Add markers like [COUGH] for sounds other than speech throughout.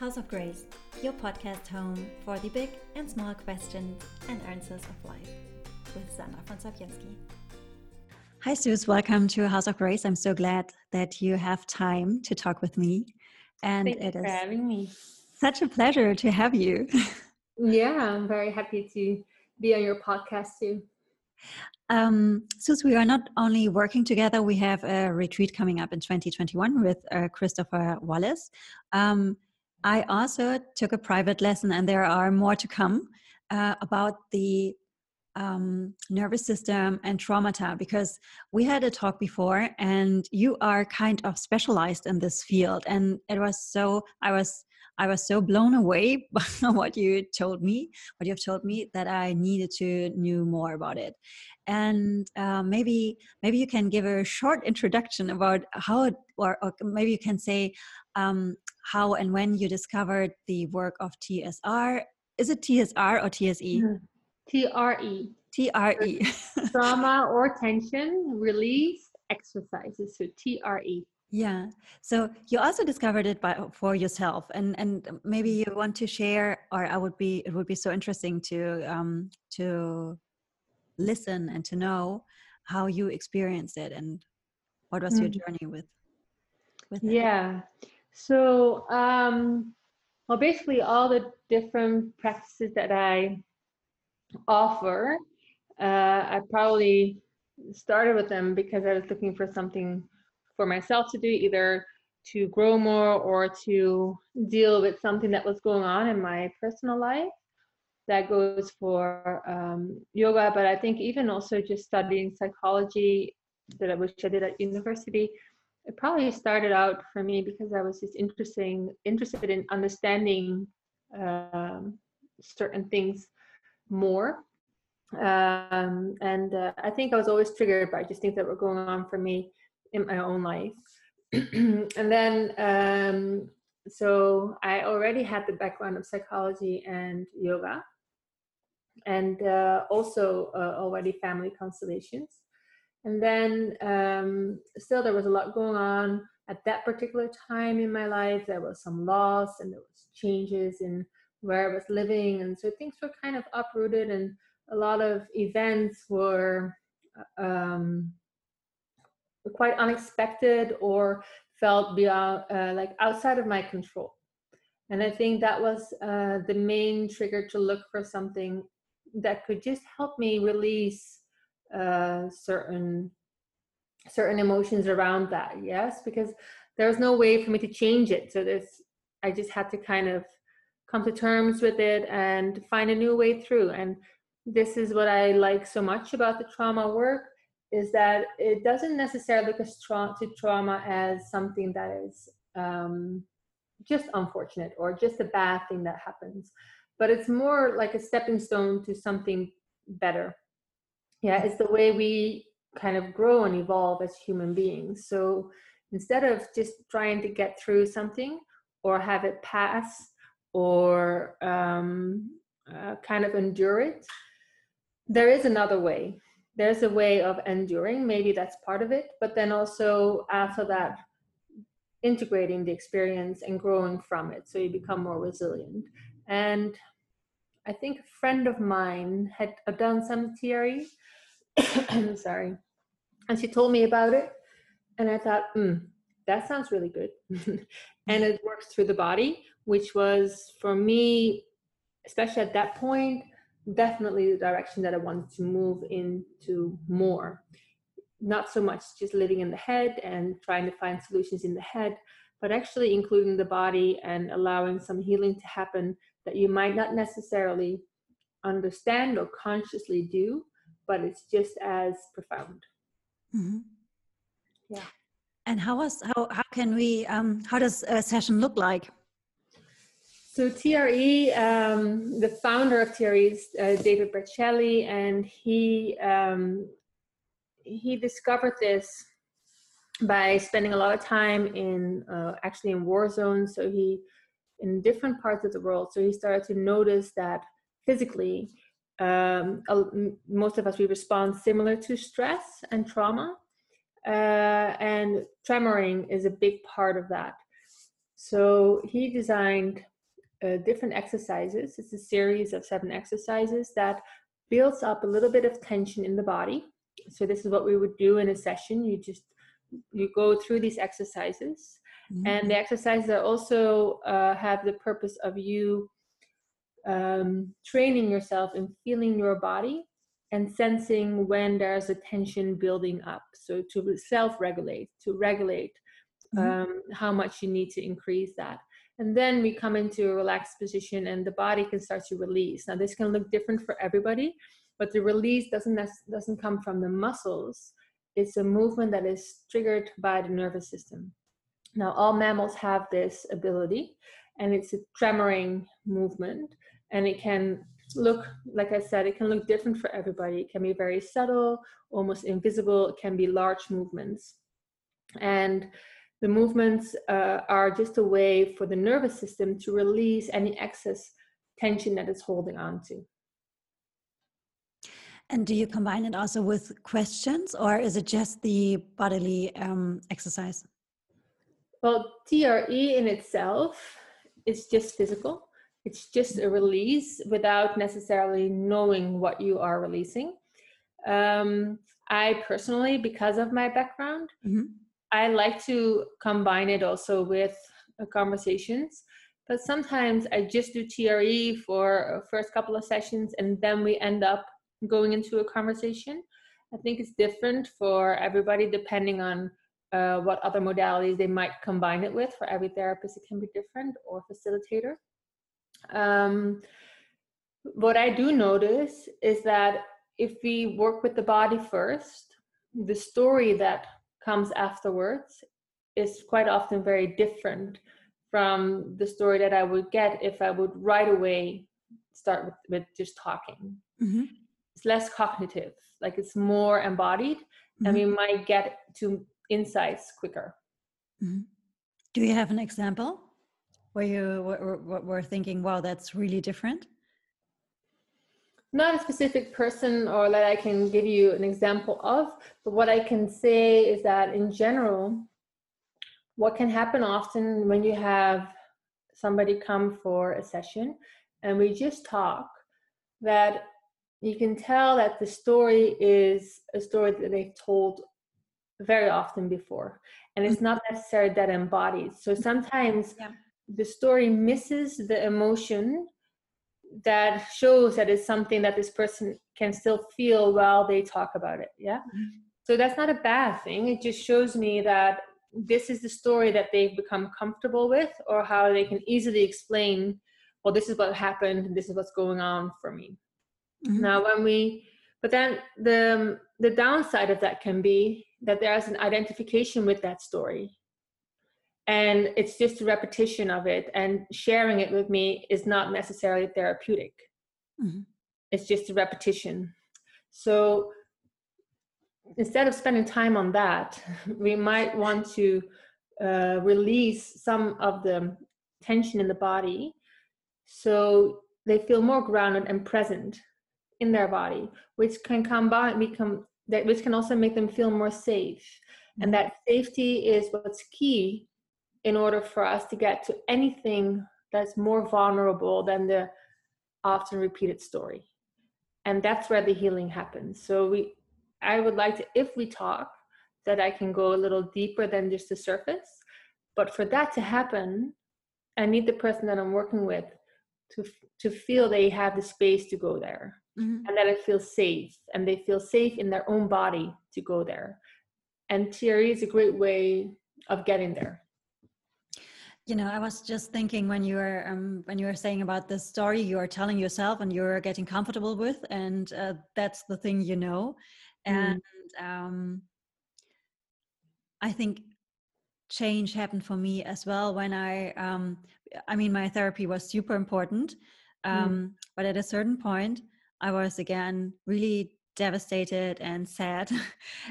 House of Grace, your podcast home for the big and small questions and answers of life with Sandra von Sapienski. Hi, Suze. Welcome to House of Grace. I'm so glad that you have time to talk with me. And Thank it is having me. Such a pleasure to have you. [LAUGHS] yeah, I'm very happy to be on your podcast too. Um, since we are not only working together, we have a retreat coming up in 2021 with uh, Christopher Wallace. Um, I also took a private lesson, and there are more to come uh, about the um, nervous system and traumata because we had a talk before, and you are kind of specialized in this field, and it was so I was I was so blown away [LAUGHS] by what you told me, what you've told me, that I needed to know more about it. And uh, maybe maybe you can give a short introduction about how, it, or, or maybe you can say um, how and when you discovered the work of TSR. Is it TSR or TSE? Mm-hmm. TRE. TRE. Trauma or tension [LAUGHS] release exercises. So TRE. Yeah. So you also discovered it by for yourself, and and maybe you want to share, or I would be it would be so interesting to um to listen and to know how you experienced it and what was your journey with with it. Yeah. So um well basically all the different practices that I offer, uh I probably started with them because I was looking for something for myself to do, either to grow more or to deal with something that was going on in my personal life. That goes for um, yoga, but I think even also just studying psychology that I wish I did at university. It probably started out for me because I was just interesting, interested in understanding um, certain things more. Um, and uh, I think I was always triggered by just things that were going on for me in my own life. [CLEARS THROAT] and then, um, so I already had the background of psychology and yoga, and uh, also uh, already family constellations. And then, um, still, there was a lot going on at that particular time in my life. There was some loss, and there was changes in where I was living, and so things were kind of uprooted, and a lot of events were uh, um, quite unexpected or felt beyond uh, like outside of my control. And i think that was uh, the main trigger to look for something that could just help me release uh, certain certain emotions around that yes? Because there was no way for me to change it. So there's i just had to kind of come to terms with it and find a new way through. And this is what i like so much about the trauma work is that it doesn't necessarily look to trauma as something that is um, just unfortunate or just a bad thing that happens, but it's more like a stepping stone to something better. Yeah, it's the way we kind of grow and evolve as human beings. So instead of just trying to get through something or have it pass or um, uh, kind of endure it, there is another way there's a way of enduring maybe that's part of it but then also after that integrating the experience and growing from it so you become more resilient. And i think a friend of mine had done some theory i'm [COUGHS] sorry and she told me about it and i thought hmm that sounds really good. [LAUGHS] And it works through the body which was for me especially at that point definitely the direction that I wanted to move into more. Not so much just living in the head and trying to find solutions in the head, but actually including the body and allowing some healing to happen that you might not necessarily understand or consciously do, but it's just as profound. Mm-hmm. Yeah. And how was how how can we um how does a session look like? So TRE, um, the founder of TRE is uh, David Berceli, and he um, he discovered this by spending a lot of time in uh, actually in war zones. So he in different parts of the world. So he started to notice that physically, um, most of us we respond similar to stress and trauma, uh, and tremoring is a big part of that. So he designed uh, different exercises. It's a series of seven exercises that builds up a little bit of tension in the body. So this is what we would do in a session. You just you go through these exercises, mm-hmm. and the exercises also uh, have the purpose of you um, training yourself in feeling your body and sensing when there's a tension building up. So to self-regulate, to regulate mm-hmm. um, how much you need to increase that. And then we come into a relaxed position and the body can start to release. Now this can look different for everybody, but the release doesn't doesn't come from the muscles. It's a movement that is triggered by the nervous system. Now all mammals have this ability and it's a tremoring movement and it can look like i said it can look different for everybody it can be very subtle almost invisible it can be large movements and the movements uh, are just a way for the nervous system to release any excess tension that it's holding on to. And do you combine it also with questions or is it just the bodily um, exercise? Well, TRE in itself is just physical. It's just a release without necessarily knowing what you are releasing. Um, I personally, because of my background, mm-hmm. I like to combine it also with uh, conversations, but sometimes I just do TRE for first couple of sessions and then we end up going into a conversation. I think it's different for everybody depending on uh, what other modalities they might combine it with. For every therapist, it can be different or facilitator. Um, what I do notice is that if we work with the body first, the story that comes afterwards is quite often very different from the story that I would get if I would right away start with, with just talking. Mm-hmm. It's less cognitive, like it's more embodied, mm-hmm. and we might get to insights quicker. Mm-hmm. Do you have an example where you were, were thinking, wow, that's really different? Not a specific person or that I can give you an example of, but what I can say is that in general, what can happen often when you have somebody come for a session and we just talk, that you can tell that the story is a story that they've told very often before. And it's not necessarily that embodied. So sometimes yeah. the story misses the emotion that shows that it's something that this person can still feel while they talk about it yeah mm-hmm. so that's not a bad thing it just shows me that this is the story that they've become comfortable with or how they can easily explain well this is what happened this is what's going on for me mm-hmm. now when we but then the the downside of that can be that there's an identification with that story and it's just a repetition of it and sharing it with me is not necessarily therapeutic mm-hmm. it's just a repetition so instead of spending time on that [LAUGHS] we might want to uh, release some of the tension in the body so they feel more grounded and present in their body which can combine become that which can also make them feel more safe and mm-hmm. that safety is what's key in order for us to get to anything that's more vulnerable than the often repeated story. And that's where the healing happens. So we i would like to if we talk that i can go a little deeper than just the surface. But for that to happen i need the person that i'm working with to to feel they have the space to go there. Mm-hmm. and that it feels safe and they feel safe in their own body to go there. And TRE is a great way of getting there you know, I was just thinking when you were um, when you were saying about the story you are telling yourself and you're getting comfortable with, and uh, that's the thing you know. Mm. And um, I think change happened for me as well when I, um, I mean, my therapy was super important, mm. um, but at a certain point, I was again really devastated and sad. [LAUGHS]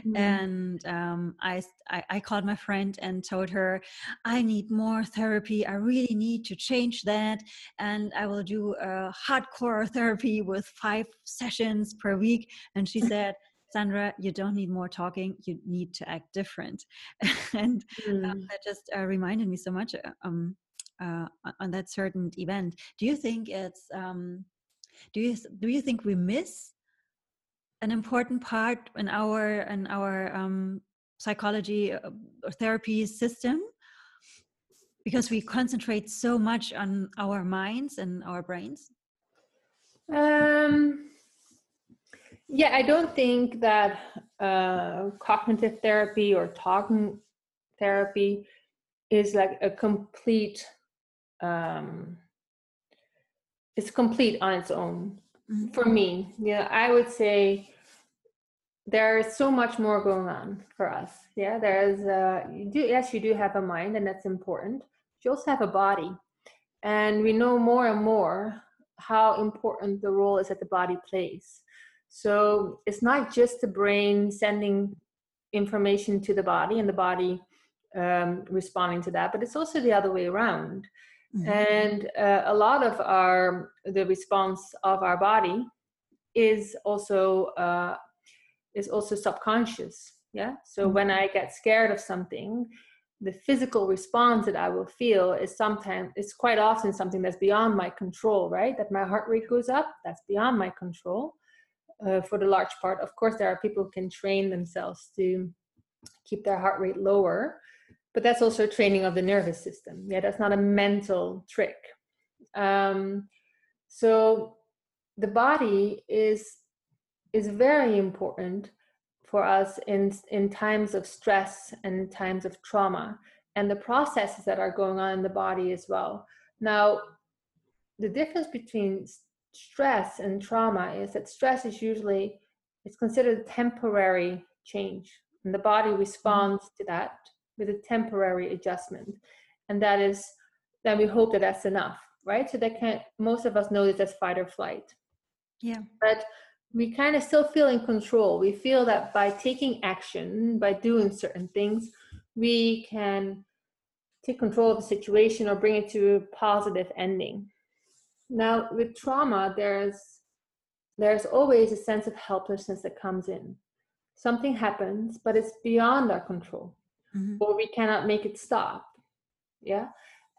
Mm. and um, I, I, I called my friend and told her i need more therapy. I really need to change that. And i will do a hardcore therapy with five sessions per week. And she [LAUGHS] said sandra you don't need more talking. You need to act different. [LAUGHS] And um, mm. um, that just uh, reminded me so much uh, um, uh, on that certain event. Do you think it's um, do you do you think we miss an important part in our in our um, psychology uh, or therapy system because we concentrate so much on our minds and our brains um yeah i don't think that uh, cognitive therapy or talking therapy is like a complete um it's complete on its own. For me yeah i would say there's so much more going on for us. Yeah there's uh you do yes you do have a mind and that's important you also have a body. And we know more and more how important the role is that the body plays. So it's not just the brain sending information to the body and the body um, responding to that but it's also the other way around mm-hmm. and uh, a lot of our the response of our body is also uh, is also subconscious. Yeah? So mm-hmm. when i get scared of something the physical response that i will feel is sometimes it's quite often something that's beyond my control right? That my heart rate goes up that's beyond my control. Uh, for the large part of course there are people who can train themselves to keep their heart rate lower but that's also training of the nervous system. Yeah that's not a mental trick. Um, so the body is is very important for us in in times of stress and times of trauma and the processes that are going on in the body as well. Now the difference between stress and trauma is that stress is usually it's considered a temporary change and the body responds to that with a temporary adjustment and that is then we hope that that's enough right so that can most of us know that that's fight or flight yeah but we kind of still feel in control. We feel that by taking action, by doing certain things, we can take control of the situation or bring it to a positive ending. Now, with trauma, there's there's always a sense of helplessness that comes in. Something happens, but it's beyond our control, mm-hmm. or we cannot make it stop. Yeah,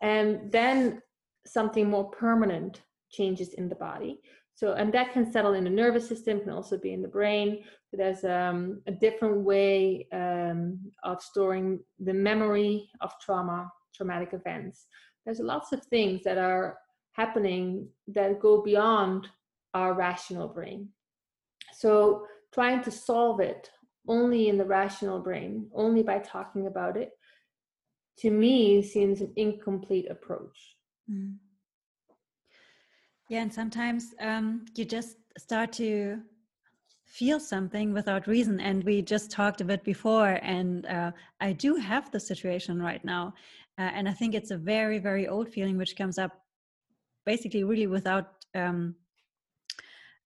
and then something more permanent changes in the body so, and that can settle in the nervous system, can also be in the brain. There's um, a different way um, of storing the memory of trauma, traumatic events. There's lots of things that are happening that go beyond our rational brain. So, trying to solve it only in the rational brain, only by talking about it, to me seems an incomplete approach. Mm. Yeah, and sometimes um, you just start to feel something without reason. And we just talked a bit before, and uh, I do have the situation right now. Uh, and I think it's a very, very old feeling which comes up basically really without. Um,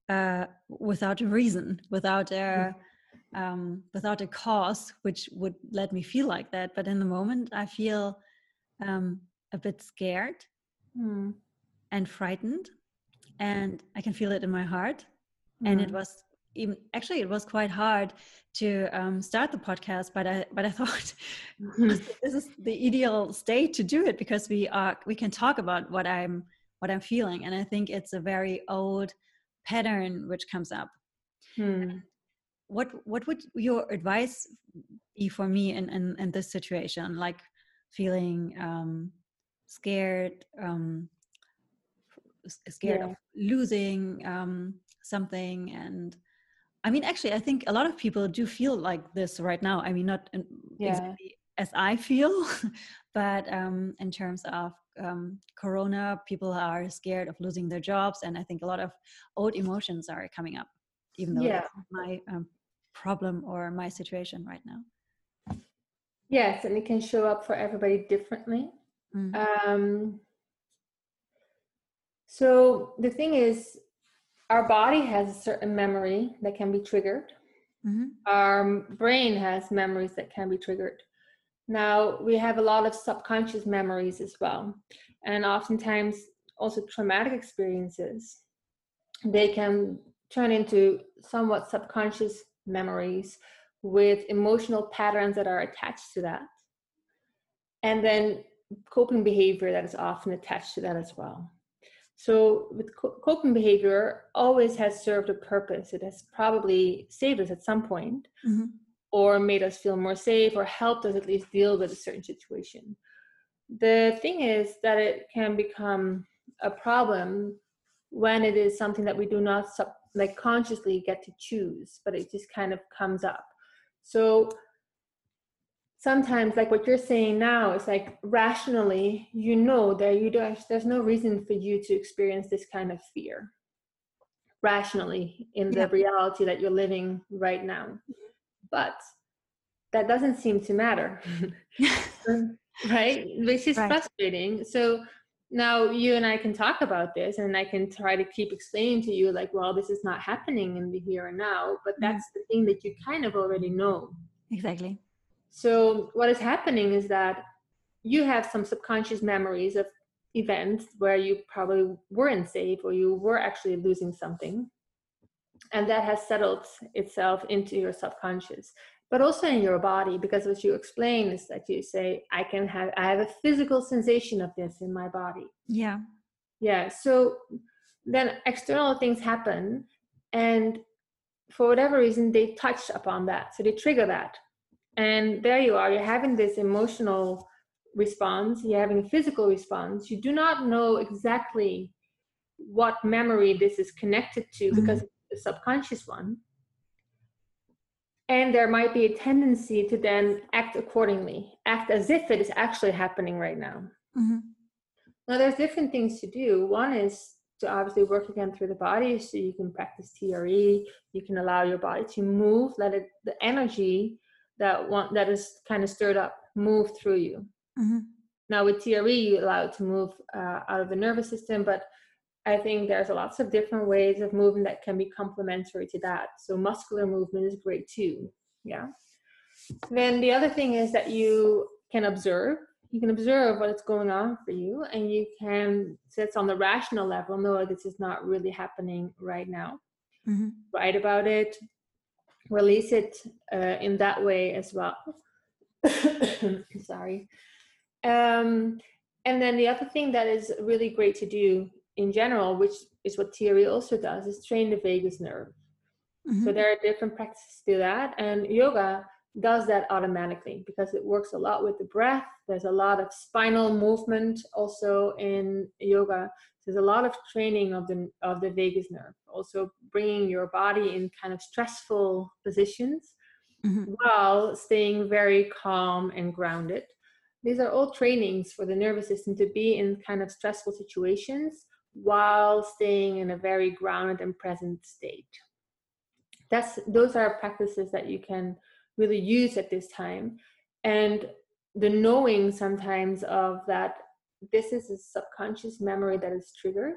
uh, without a reason, without a mm. Um, without a cause, which would let me feel like that. But in the moment, I feel um, a bit scared mm. and frightened and I can feel it in my heart. Mm. And it mm. was even actually it was quite hard to um, start the podcast, but I but I [LAUGHS] thought [LAUGHS] this is the ideal state to do it because we are we can talk about what I'm what I'm feeling, and I think it's a very old pattern which comes up. Hmm. What what would your advice be for me in in, in this situation, like feeling um, scared, um, scared yeah. of losing um, something and i mean actually i think a lot of people do feel like this right now i mean not in, yeah. exactly as i feel [LAUGHS] but um, in terms of um, corona people are scared of losing their jobs and i think a lot of old emotions are coming up even though yeah. my um, problem or my situation right now yes and it can show up for everybody differently mm-hmm. um, so the thing is, our body has a certain memory that can be triggered. Mm-hmm. Our brain has memories that can be triggered. Now, we have a lot of subconscious memories as well. And oftentimes, also traumatic experiences, they can turn into somewhat subconscious memories with emotional patterns that are attached to that. And then coping behavior that is often attached to that as well. So, with coping behavior, always has served a purpose. It has probably saved us at some point, mm-hmm. or made us feel more safe, or helped us at least deal with a certain situation. The thing is that it can become a problem when it is something that we do not sub- like consciously get to choose, but it just kind of comes up. So sometimes like what you're saying now is like rationally you know that you don't there's no reason for you to experience this kind of fear rationally in the yeah. reality that you're living right now but that doesn't seem to matter [LAUGHS] [LAUGHS] right which is right. frustrating so now you and i can talk about this and i can try to keep explaining to you like well this is not happening in the here and now but mm-hmm. that's mm. the thing that you kind of already know exactly so what is happening is that you have some subconscious memories of events where you probably weren't safe or you were actually losing something. And that has settled itself into your subconscious, but also in your body, because what you explain is that you say, I can have I have a physical sensation of this in my body. Yeah. Yeah. So then external things happen and for whatever reason they touch upon that. So they trigger that and there you are you're having this emotional response you're having a physical response you do not know exactly what memory this is connected to mm-hmm. because it's a subconscious one and there might be a tendency to then act accordingly act as if it is actually happening right now mm-hmm. now there's different things to do one is to obviously work again through the body so you can practice TRE you can allow your body to move let it the energy that one that is kind of stirred up move through you. Mm-hmm. Now with TRE, you allow it to move uh, out of the nervous system, but I think there's a lots of different ways of moving that can be complementary to that. So muscular movement is great too. Yeah. Then the other thing is that you can observe. You can observe what's going on for you, and you can, so it's on the rational level, no, this is not really happening right now. Mm-hmm. Write about it, release it uh, in that way as well. [COUGHS] Sorry. Um, and then the other thing that is really great to do in general, which is what TRE also does, is train the vagus nerve. Mm-hmm. So there are different practices to that, and yoga does that automatically because it works a lot with the breath. There's a lot of spinal movement also in yoga. There's a lot of training of the of the vagus nerve, also bringing your body in kind of stressful positions mm-hmm. while staying very calm and grounded. These are all trainings for the nervous system to be in kind of stressful situations while staying in a very grounded and present state. That's those are practices that you can really use at this time. And the knowing sometimes of that this is a subconscious memory that is triggered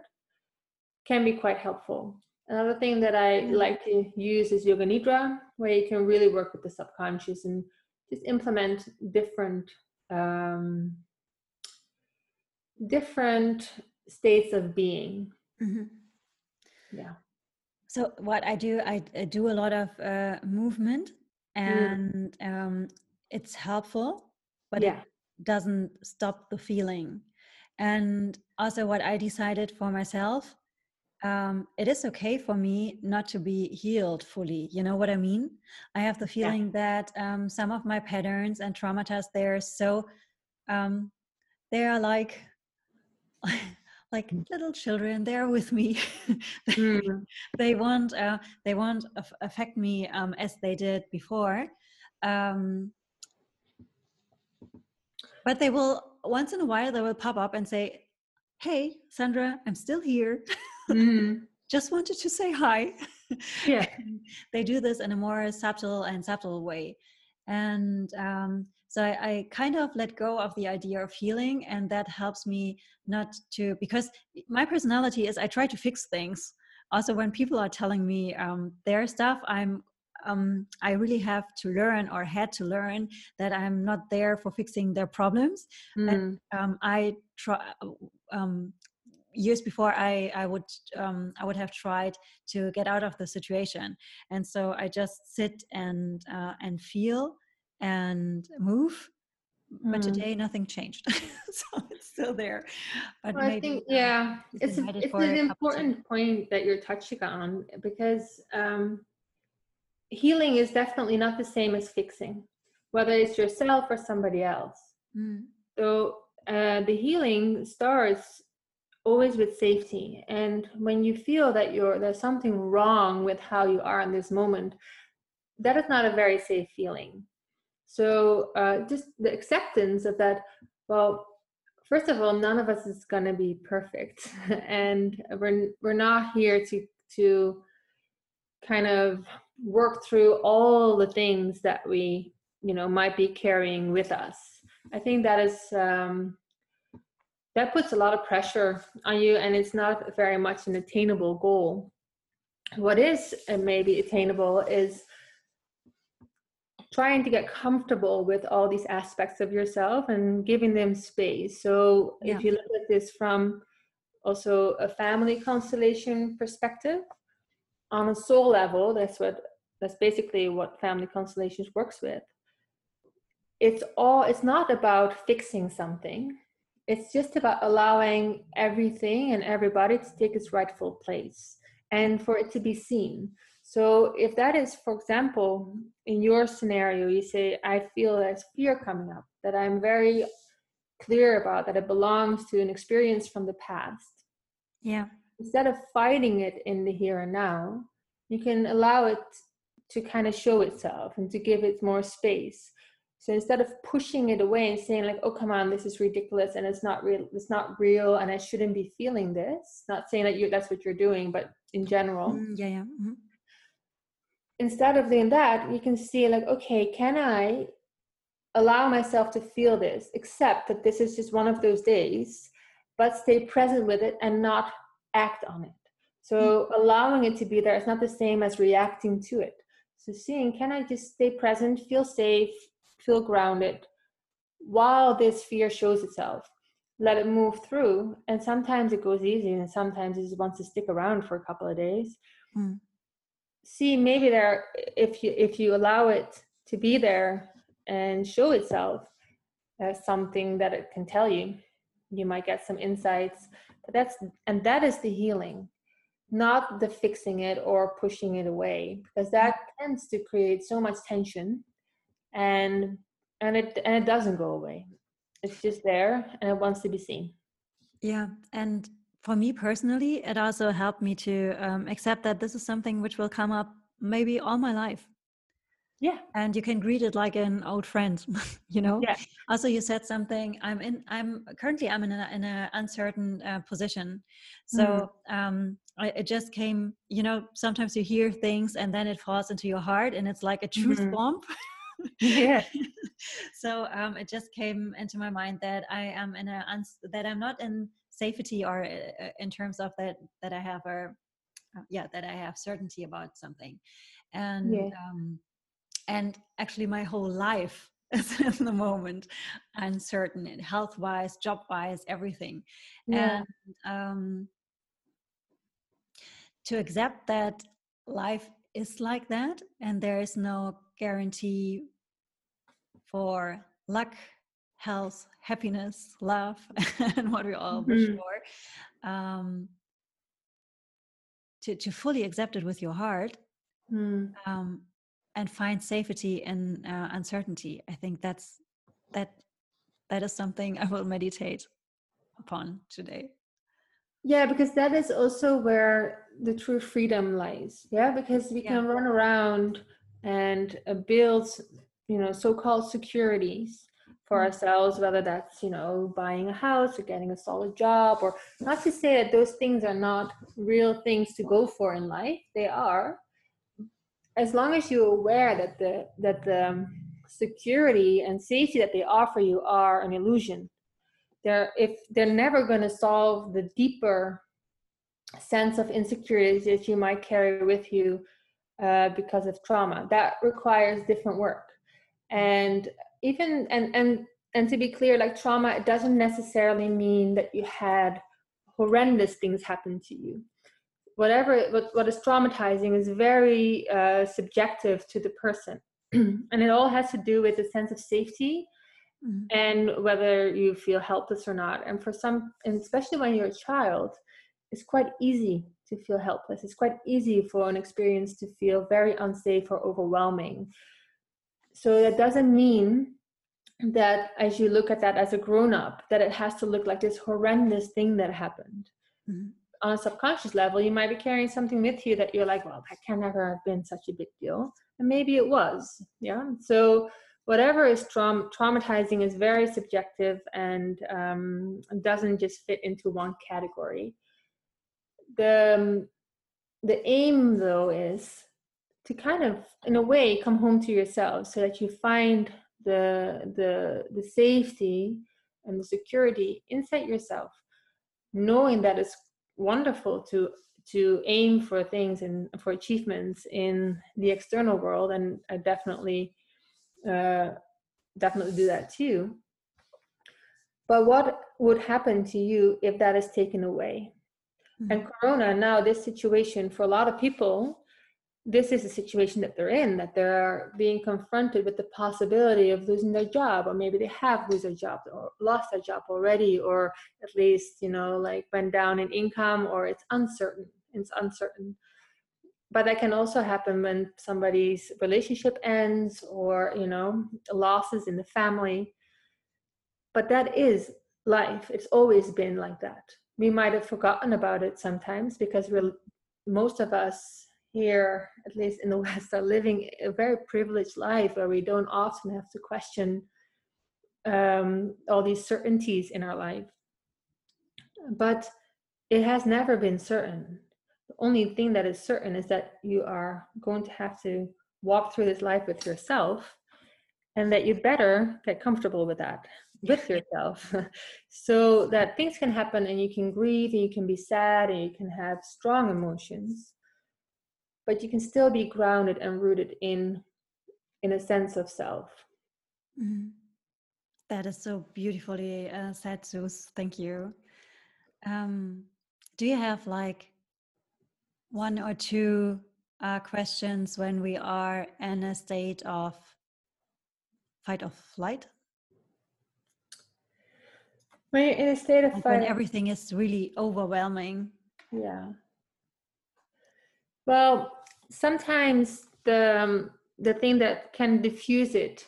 can be quite helpful. Another thing that I mm-hmm. like to use is Yoga Nidra, where you can really work with the subconscious and just implement different um, different states of being. Mm-hmm. Yeah. So what I do, I, I do a lot of uh, movement, mm. and mm. um, it's helpful, but yeah. it doesn't stop the feeling. And also, what I decided for myself, um, it is okay for me not to be healed fully. You know what I mean? I have the feeling yeah. that um, some of my patterns and traumas, they're so, um, they are like, [LAUGHS] like little children they're with me. [LAUGHS] They, mm. they won't uh, they won't affect me um, as they did before um, but they will once in a while they will pop up and say hey sandra i'm still here. Mm. [LAUGHS] just wanted to say hi. [LAUGHS] Yeah. They do this in a more subtle and subtle way. And um, so I, I, kind of let go of the idea of healing and that helps me not to because my personality is i try to fix things also when people are telling me um, their stuff i'm um, I really have to learn or had to learn that I'm not there for fixing their problems. Mm. And um, I try. Um, years before I, I would um, I would have tried to get out of the situation, and so I just sit and uh, and feel and move, but mm. today nothing changed [LAUGHS] so it's still there but well, i think yeah it's, a, it's an important point that you're touching on because um, healing is definitely not the same as fixing whether it's yourself or somebody else mm. so uh, the healing starts always with safety and when you feel that you're there's something wrong with how you are in this moment that is not a very safe feeling so uh, just the acceptance of that, well, first of all, none of us is going to be perfect, [LAUGHS] and we're we're not here to to kind of work through all the things that we you know might be carrying with us. I think that is um, that puts a lot of pressure on you, and it's not very much an attainable goal. What is uh, maybe attainable is trying to get comfortable with all these aspects of yourself and giving them space. So yeah. if you look at this from also a family constellation perspective, on a soul level, that's what that's basically what family constellations works with. It's all it's not about fixing something. It's just about allowing everything and everybody to take its rightful place and for it to be seen. So if that is, for example, in your scenario, you say, I feel there's fear coming up, that I'm very clear about, that it belongs to an experience from the past. Yeah. Instead of fighting it in the here and now, you can allow it to kind of show itself and to give it more space. So instead of pushing it away and saying like, "Oh, come on, this is ridiculous and it's not real, it's not real, and I shouldn't be feeling this," not saying that you that's what you're doing, but in general, mm, yeah, yeah. Mm-hmm instead of doing that, you can see like, okay, can I allow myself to feel this, accept that this is just one of those days, but stay present with it and not act on it. So mm-hmm. allowing it to be there is not the same as reacting to it. So seeing, can I just stay present, feel safe, feel grounded while this fear shows itself? Let it move through. And sometimes it goes easy and sometimes it just wants to stick around for a couple of days. Mm see maybe there if you if you allow it to be there and show itself as something that it can tell you you might get some insights. But that's and that is the healing not the fixing it or pushing it away because that tends to create so much tension and and it and it doesn't go away. It's just there and it wants to be seen. Yeah and for me personally, it also helped me to um, accept that this is something which will come up maybe all my life. Yeah. And you can greet it like an old friend, [LAUGHS] you know? Yeah. Also, you said something, I'm in, I'm currently, I'm in an in a uncertain uh, position. So, mm. um, I, it just came, you know, sometimes you hear things and then it falls into your heart and it's like a truth mm. bomb. yeah. [LAUGHS] so, um, it just came into my mind that I am in a, uns- that I'm not in safety or uh, uh, in terms of that that i have a uh, yeah that i have certainty about something and yeah. um, and actually my whole life is [LAUGHS] in the moment uncertain health wise job wise everything yeah. and um, to accept that life is like that and there is no guarantee for luck health, happiness, love, [LAUGHS] and what we all mm-hmm. wish for. Um, to, to fully accept it with your heart mm. um, and find safety in uh, uncertainty. I think that's that that is something [LAUGHS] I will meditate upon today. Yeah, because that is also where the true freedom lies. Yeah, because we yeah. can run around and uh, build, you know, so-called securities for mm-hmm. ourselves, whether that's, you know, buying a house or getting a solid job, or not to say that those things are not real things to go for in life. They are. As long as you're aware that the that the security and safety that they offer you are an illusion. They're if they're never going to solve the deeper sense of insecurity that you might carry with you uh, because of trauma. That requires different work. And even and and and to be clear like trauma it doesn't necessarily mean that you had horrendous things happen to you whatever what, what is traumatizing is very uh, subjective to the person [CLEARS THROAT] and it all has to do with a sense of safety mm-hmm. and whether you feel helpless or not. And for some, and especially when you're a child, it's quite easy to feel helpless. It's quite easy for an experience to feel very unsafe or overwhelming. So that doesn't mean that as you look at that as a grown up, that it has to look like this horrendous thing that happened. Mm-hmm. On a subconscious level, you might be carrying something with you that you're like, well, that can never have been such a big deal. And maybe it was. Yeah. So whatever is traum- traumatizing is very subjective and um, doesn't just fit into one category the um, the aim though is to kind of in a way come home to yourself so that you find the the the safety and the security inside yourself knowing that it's wonderful to to aim for things and for achievements in the external world and i definitely uh, definitely do that too but what would happen to you if that is taken away Mm-hmm. And Corona, now this situation for a lot of people, this is a situation that they're in, that they're being confronted with the possibility of losing their job, or maybe they have lose their job or lost their job already, or at least, you know, like went down in income, or it's uncertain. It's uncertain. But that can also happen when somebody's relationship ends or, you know, losses in the family. But that is life. It's always been like that we might have forgotten about it sometimes because we're most of us here at least in the [LAUGHS] west are living a very privileged life where we don't often have to question um, all these certainties in our life. But it has never been certain. The only thing that is certain is that you are going to have to walk through this life with yourself and that you better get comfortable with that with [LAUGHS] yourself. [LAUGHS] So that things can happen and you can grieve and you can be sad and you can have strong emotions but you can still be grounded and rooted in in a sense of self mm-hmm. that is so beautifully uh, said Suze. thank you um, do you have like one or two uh, questions when we are in a state of fight or flight when you're in a state of fight, when everything is really overwhelming. Yeah. Well, sometimes the um, the thing that can diffuse it.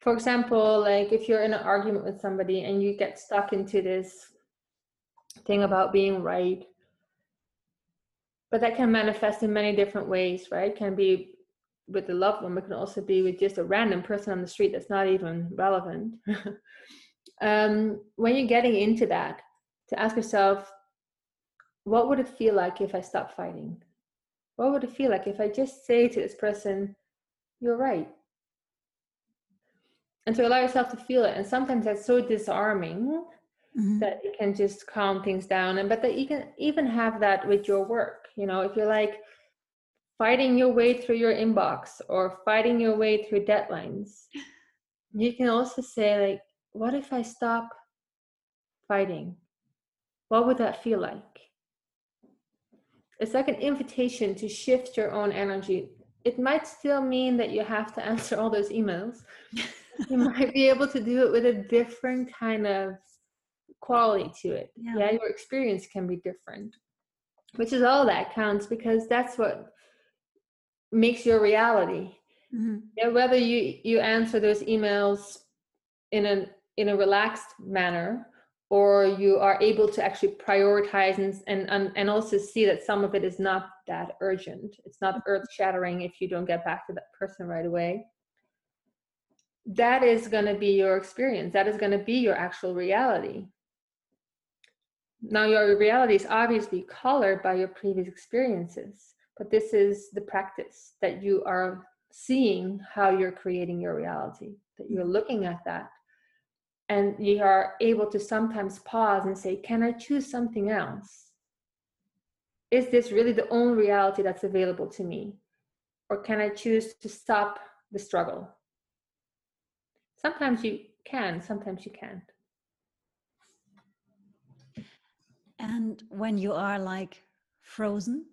For example, like if you're in an argument with somebody and you get stuck into this thing about being right, but that can manifest in many different ways, right? It can be with a loved one, but can also be with just a random person on the street that's not even relevant. [LAUGHS] um, when you're getting into that, to ask yourself, what would it feel like if I stopped fighting? What would it feel like if I just say to this person, you're right? And to allow yourself to feel it. And sometimes that's so disarming mm-hmm. that it can just calm things down. And but that you can even have that with your work. You know, if you're like fighting your way through your inbox or fighting your way through deadlines, you can also say, like, what if I stop fighting? What would that feel like? It's like an invitation to shift your own energy. It might still mean that you have to answer all those emails. [LAUGHS] you might be able to do it with a different kind of quality to it. Yeah. yeah, your experience can be different, which is all that counts because that's what makes your reality. Mm-hmm. Yeah, whether you you answer those emails in an in a relaxed manner or you are able to actually prioritize and, and and also see that some of it is not that urgent. It's not mm-hmm. earth shattering if you don't get back to that person right away. That is going to be your experience. That is going to be your actual reality. Now your reality is obviously colored by your previous experiences but this is the practice that you are seeing how you're creating your reality that you're looking at that and you are able to sometimes pause and say can i choose something else? Is this really the only reality that's available to me? Or can i choose to stop the struggle? Sometimes you can sometimes you can't. And when you are like frozen?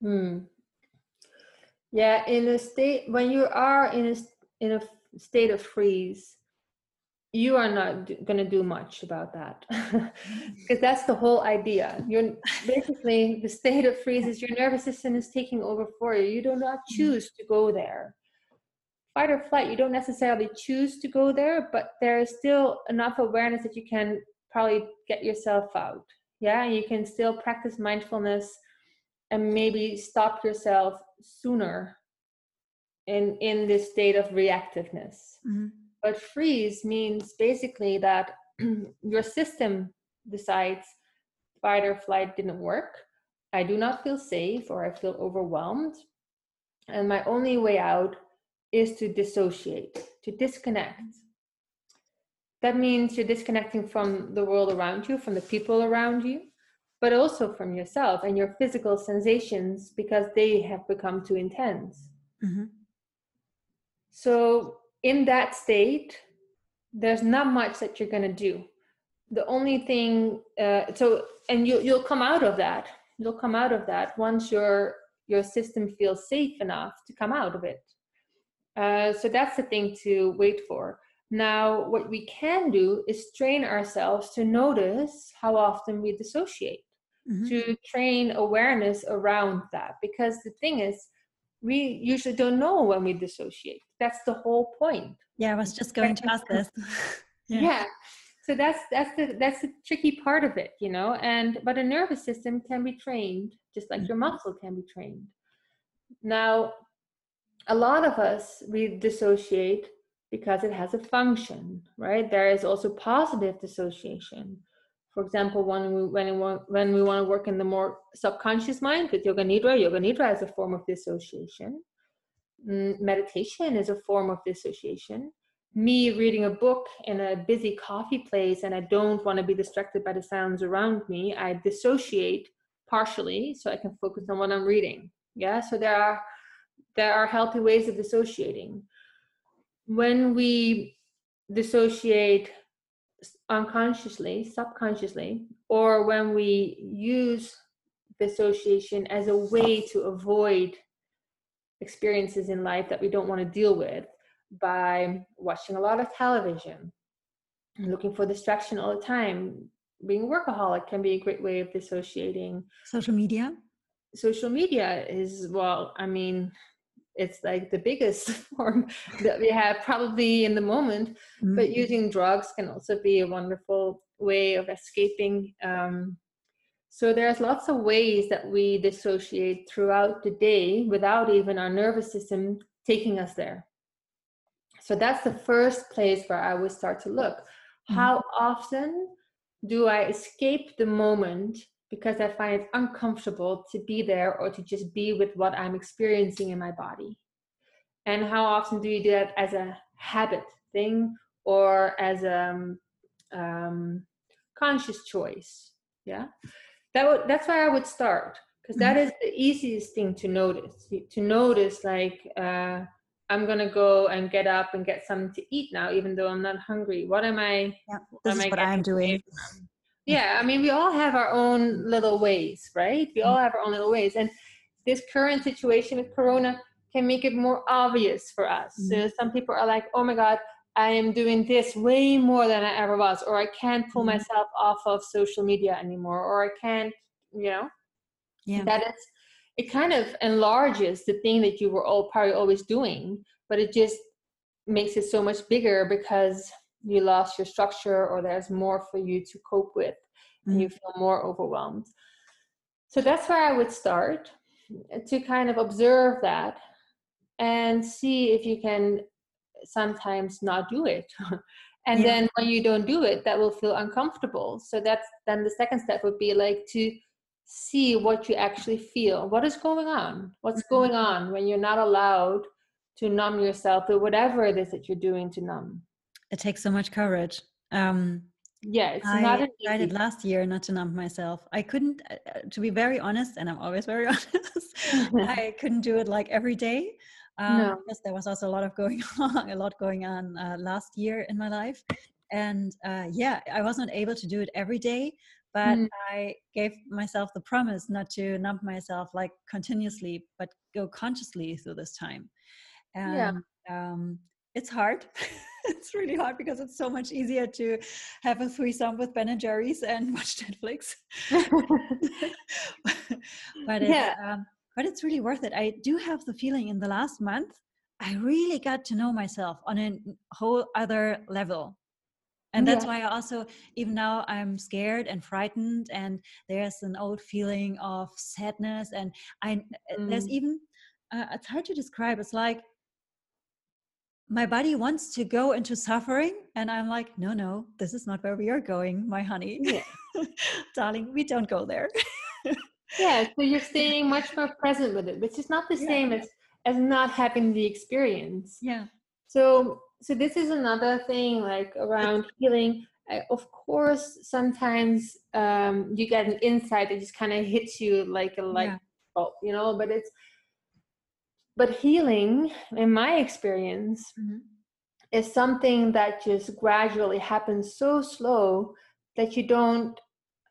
Hmm. yeah in a state when you are in a in a state of freeze you are not going to do much about that. [LAUGHS] Because that's the whole idea. You're basically the state of freeze is your nervous system is taking over for you. You do not mm-hmm. choose to go there. Fight or flight you don't necessarily choose to go there but there is still enough awareness that you can probably get yourself out. Yeah you can still practice mindfulness and maybe stop yourself sooner in in this state of reactiveness. Mm-hmm but freeze means basically that [CLEARS THROAT] your system decides fight or flight didn't work. I do not feel safe or I feel overwhelmed. And my only way out is to dissociate, to disconnect. That means you're disconnecting from the world around you, from the people around you, but also from yourself and your physical sensations because they have become too intense. Mm-hmm. So in that state, there's not much that you're going to do. The only thing, uh, so, and you, you'll come out of that. You'll come out of that once your your system feels safe enough to come out of it. Uh, so that's the thing to wait for. Now, what we can do is train ourselves to notice how often we dissociate, mm-hmm. to train awareness around that. Because the thing is, we usually don't know when we dissociate. That's the whole point. Yeah, I was just going to ask this. [LAUGHS] yeah. yeah. So that's that's the that's the tricky part of it, you know. And but a nervous system can be trained, just like your mm-hmm. muscle can be trained. Now, a lot of us we dissociate because it has a function, right? There is also positive dissociation for example, when we when we want, when we want to work in the more subconscious mind with yoga nidra, yoga nidra is a form of dissociation. Meditation is a form of dissociation. Me reading a book in a busy coffee place and I don't want to be distracted by the sounds around me, I dissociate partially so I can focus on what I'm reading. Yeah, so there are there are healthy ways of dissociating. When we dissociate unconsciously, subconsciously, or when we use dissociation as a way to avoid experiences in life that we don't want to deal with by watching a lot of television, looking for distraction all the time. Being a workaholic can be a great way of dissociating. Social media? Social media is, well, I mean, it's like the biggest [LAUGHS] form that we have probably in the moment mm-hmm. but using drugs can also be a wonderful way of escaping um, so there's lots of ways that we dissociate throughout the day without even our nervous system taking us there so that's the first place where i would start to look mm-hmm. how often do i escape the moment because I find it uncomfortable to be there or to just be with what I'm experiencing in my body. And how often do you do that as a habit thing or as a um, um, conscious choice? Yeah, that would that's where I would start because that mm-hmm. the easiest thing to notice. To notice, like uh, I'm gonna go and get up and get something to eat now, even though I'm not hungry. What am I? Yeah, this is what I'm doing yeah i mean we all have our own little ways right we all mm. have our own little ways and this current situation with corona can make it more obvious for us mm-hmm. so some people are like oh my god i am doing this way more than i ever was or i can't pull mm-hmm. myself off of social media anymore or i can't you know? Yeah. That is it kind of enlarges the thing that you were all probably always doing but it just makes it so much bigger because you lost your structure or there's more for you to cope with and you feel more overwhelmed. So that's where i would start to kind of observe that and see if you can sometimes not do it [LAUGHS] and yeah. then when you don't do it that will feel uncomfortable so that's then the second step would be like to see what you actually feel what is going on what's mm-hmm. going on when you're not allowed to numb yourself or whatever it is that you're doing to numb it takes so much courage. Um, yeah, it's I not. it last year not to numb myself. I couldn't, uh, uh, to be very honest, and I'm always very [LAUGHS] honest. [LAUGHS] I couldn't do it like every day. Um, no. because there was also a lot of going [LAUGHS] on, a lot going on uh, last year in my life, and uh, yeah, I was not able to do it every day. But mm. I gave myself the promise not to numb myself like continuously, but go consciously through this time. And yeah. um, it's hard. [LAUGHS] it's really hard because it's so much easier to have a threesome with Ben and Jerry's and [LAUGHS] watch Netflix. but yeah. Um, but it's really worth it. I do have the feeling in the last month, I really got to know myself on a whole other level. And that's yeah. why I also, even now, I'm scared and frightened, and there's an old feeling of sadness. And I, mm. there's even, uh, it's hard to describe. It's like my body wants to go into suffering and i'm like no no this is not where we are going my honey yeah. [LAUGHS] darling we don't go there [LAUGHS] yeah so you're staying much more present with it which is not the yeah. same as as not having the experience yeah so so this is another thing like around healing I, of course sometimes um you get an insight that just kind of hits you like a light yeah. bulb you know but it's but healing in my experience mm-hmm. is something that just gradually happens so slow that you don't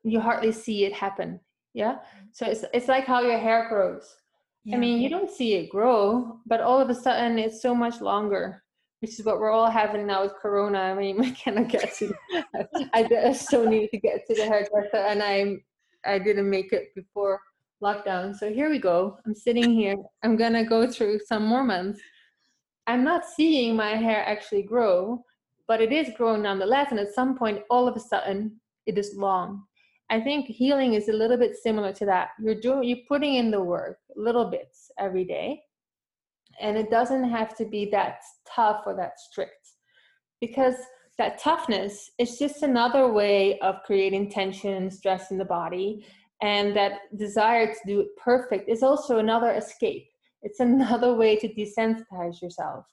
you hardly see it happen yeah mm-hmm. so it's it's like how your hair grows yeah. i mean you don't see it grow but all of a sudden it's so much longer which is what we're all having now with corona i mean [LAUGHS] we cannot get to [LAUGHS] i, I so need to get to the hairdresser and i i didn't make it before lockdown. So here we go. I'm sitting here. I'm going to go through some more months. I'm not seeing my hair actually grow, but it is growing nonetheless. And at some point, all of a sudden, it is long. I think healing is a little bit similar to that. You're doing, you're putting in the work, little bits every day, and it doesn't have to be that tough or that strict, because that toughness is just another way of creating tension stress in the body and that desire to do it perfect is also another escape. It's [LAUGHS] another way to desensitize yourself.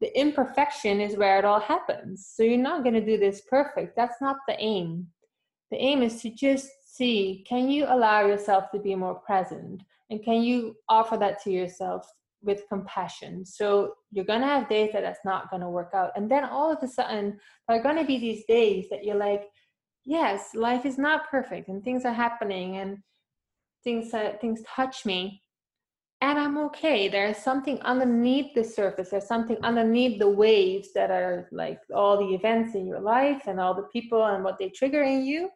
The imperfection is where it all happens. So you're not going to do this perfect. That's not the aim the aim is to just see can you allow yourself to be more present? And can you offer that to yourself with compassion? So you're going to have days that that's not going to work out. And then all of a sudden there are going to be these days that you're like yes life is not perfect and things are happening and things uh, things touch me and i'm okay. There's something underneath the surface. There's something underneath the waves that are like all the events in your life and all the people and what they trigger in you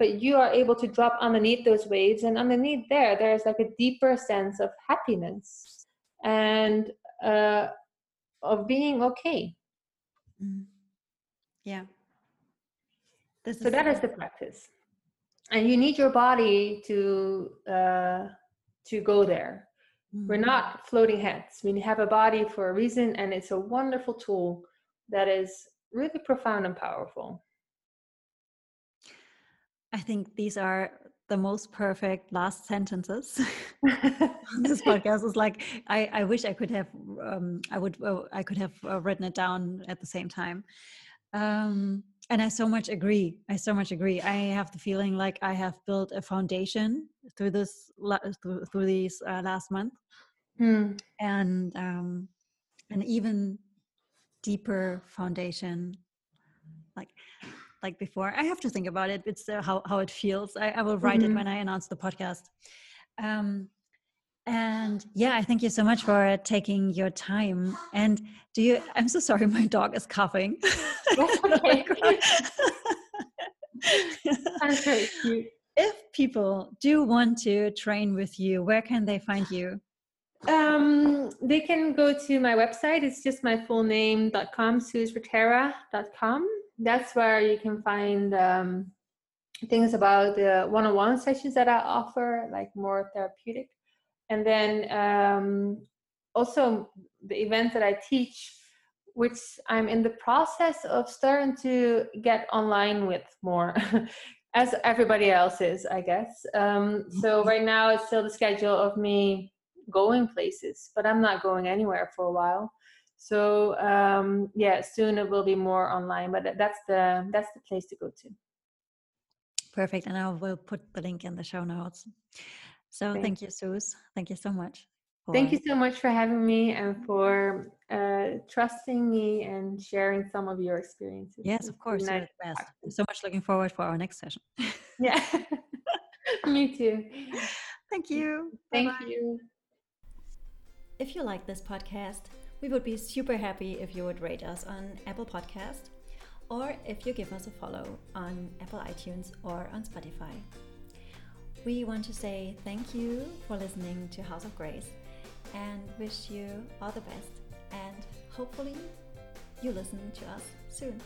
but you are able to drop underneath those waves and underneath there there's like a deeper sense of happiness and uh, of being okay mm. yeah this so is that is the practice, and you need your body to uh, to go there. Mm-hmm. We're not floating heads. We have a body for a reason, and it's a wonderful tool that is really profound and powerful. I think these are the most perfect last sentences [LAUGHS] on this [LAUGHS] podcast is like I, I wish I could have um, I would uh, I could have uh, written it down at the same time. Um, and i so much agree i so much agree i have the feeling like i have built a foundation through this through, through these uh, last month mm. and um an even deeper foundation like like before i have to think about it it's uh, how, how it feels I, I will write mm-hmm. it when i announce the podcast um and yeah, I thank you so much for taking your time. And do you, I'm so sorry, my dog is coughing. [LAUGHS] okay. [LAUGHS] That's very cute. If people do want to train with you, where can they find you? Um, they can go to my website. It's just my full name.com, suzeretera.com. That's where you can find um, things about the one-on-one sessions that I offer, like more therapeutic and then um, also the events that I teach, which I'm in the process of starting to get online with more, [LAUGHS] as everybody else is, I guess. Um, so mm-hmm. right now it's still the schedule of me going places, but I'm not going anywhere for a while. So um, yeah, soon it will be more online, but that's the that's the place to go to. Perfect, and I will put the link in the show notes. So thank, thank you, Sus. Thank you so much. Thank you so much for having me and for uh, trusting me and sharing some of your experiences. Yes, of course. Nice so much looking forward for our next session. yeah, [LAUGHS] me too. Thank you. Thank Bye-bye. you. If you like this podcast, We would be super happy if you would rate us on Apple Podcast or if you give us a follow on Apple iTunes or on Spotify. We want to say thank you for listening to House of Grace and wish you all the best and hopefully you listen to us soon.